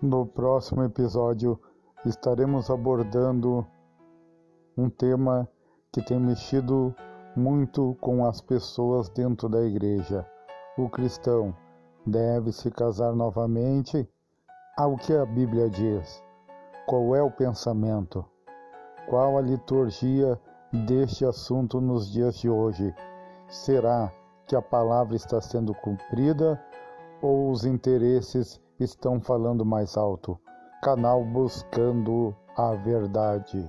No próximo episódio estaremos abordando um tema que tem mexido muito com as pessoas dentro da igreja. O cristão deve se casar novamente? Ao que a Bíblia diz? Qual é o pensamento? Qual a liturgia deste assunto nos dias de hoje? Será que a palavra está sendo cumprida ou os interesses estão falando mais alto? Canal Buscando a Verdade.